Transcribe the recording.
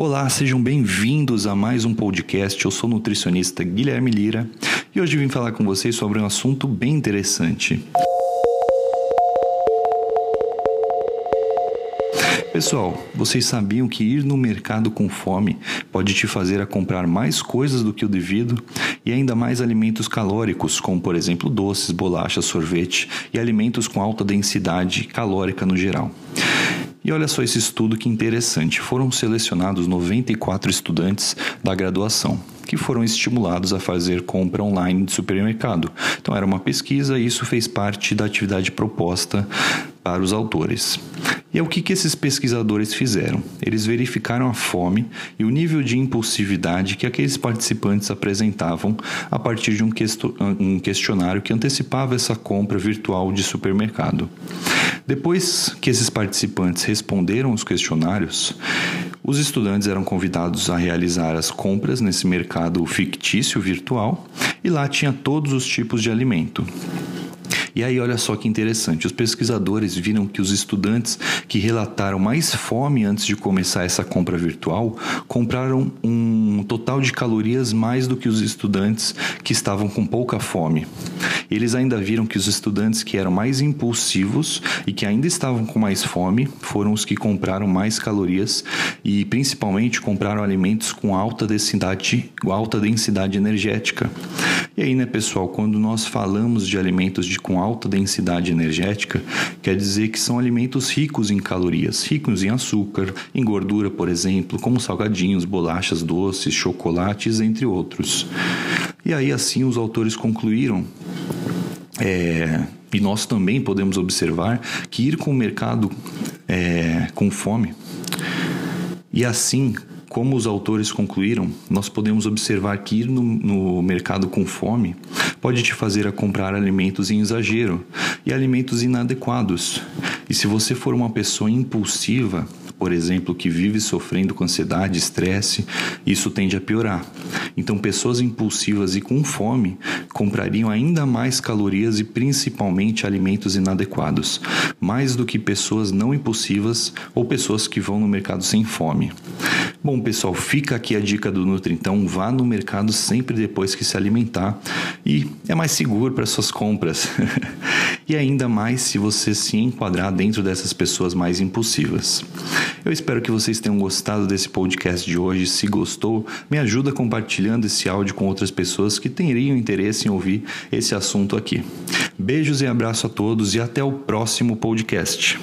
Olá, sejam bem-vindos a mais um podcast. Eu sou o nutricionista Guilherme Lira e hoje vim falar com vocês sobre um assunto bem interessante. Pessoal, vocês sabiam que ir no mercado com fome pode te fazer a comprar mais coisas do que o devido e ainda mais alimentos calóricos, como por exemplo doces, bolachas, sorvete e alimentos com alta densidade calórica no geral. E olha só esse estudo que interessante. Foram selecionados 94 estudantes da graduação que foram estimulados a fazer compra online de supermercado. Então era uma pesquisa e isso fez parte da atividade proposta para os autores. E é o que, que esses pesquisadores fizeram? Eles verificaram a fome e o nível de impulsividade que aqueles participantes apresentavam a partir de um, um questionário que antecipava essa compra virtual de supermercado. Depois que esses participantes responderam os questionários, os estudantes eram convidados a realizar as compras nesse mercado fictício virtual e lá tinha todos os tipos de alimento. E aí, olha só que interessante: os pesquisadores viram que os estudantes que relataram mais fome antes de começar essa compra virtual compraram um total de calorias mais do que os estudantes que estavam com pouca fome. Eles ainda viram que os estudantes que eram mais impulsivos e que ainda estavam com mais fome foram os que compraram mais calorias e principalmente compraram alimentos com alta densidade, alta densidade energética. E aí, né, pessoal, quando nós falamos de alimentos de, com alta densidade energética, quer dizer que são alimentos ricos em calorias, ricos em açúcar, em gordura, por exemplo, como salgadinhos, bolachas doces, chocolates, entre outros. E aí, assim, os autores concluíram. É, e nós também podemos observar que ir com o mercado é, com fome e assim como os autores concluíram, nós podemos observar que ir no, no, mercado com fome pode te fazer a comprar alimentos em exagero e alimentos inadequados. E se você for uma pessoa impulsiva, por exemplo, que vive sofrendo com ansiedade, estresse, isso tende a piorar. Então, pessoas impulsivas e com fome comprariam ainda mais calorias e principalmente alimentos inadequados, mais do que pessoas não impulsivas ou pessoas que vão no mercado sem fome. Bom, pessoal, fica aqui a dica do Nutri, então vá no mercado sempre depois que se alimentar e é mais seguro para suas compras. e ainda mais se você se enquadrar dentro dessas pessoas mais impulsivas. Eu espero que vocês tenham gostado desse podcast de hoje. Se gostou, me ajuda compartilhando esse áudio com outras pessoas que teriam interesse em ouvir esse assunto aqui. Beijos e abraço a todos e até o próximo podcast.